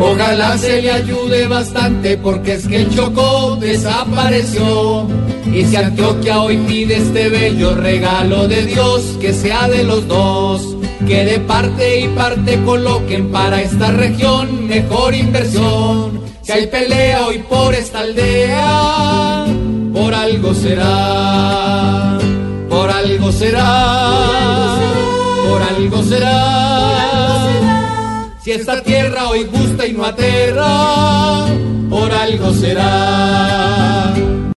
Ojalá se le ayude bastante porque es que el Chocó desapareció. Y si Antioquia hoy pide este bello regalo de Dios, que sea de los dos, que de parte y parte coloquen para esta región mejor inversión. Si hay pelea hoy por esta aldea, por algo será, por algo será, por algo será. Esta tierra hoy gusta y no aterra, por algo será.